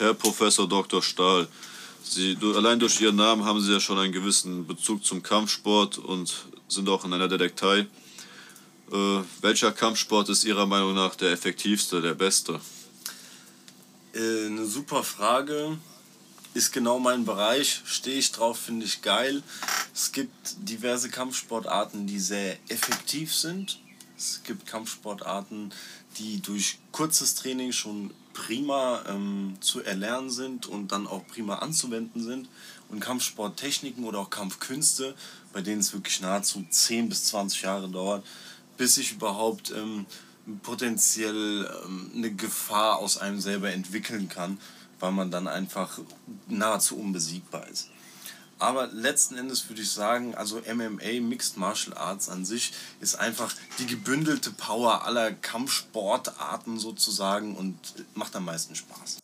Herr Professor Dr. Stahl, Sie, allein durch Ihren Namen haben Sie ja schon einen gewissen Bezug zum Kampfsport und sind auch in einer Detektei. Äh, welcher Kampfsport ist Ihrer Meinung nach der effektivste, der beste? Äh, eine super Frage. Ist genau mein Bereich. Stehe ich drauf, finde ich geil. Es gibt diverse Kampfsportarten, die sehr effektiv sind. Es gibt Kampfsportarten, die durch kurzes Training schon prima ähm, zu erlernen sind und dann auch prima anzuwenden sind. Und Kampfsporttechniken oder auch Kampfkünste, bei denen es wirklich nahezu 10 bis 20 Jahre dauert, bis ich überhaupt ähm, potenziell ähm, eine Gefahr aus einem selber entwickeln kann, weil man dann einfach nahezu unbesiegbar ist. Aber letzten Endes würde ich sagen, also MMA, Mixed Martial Arts an sich, ist einfach die gebündelte Power aller Kampfsportarten sozusagen und macht am meisten Spaß.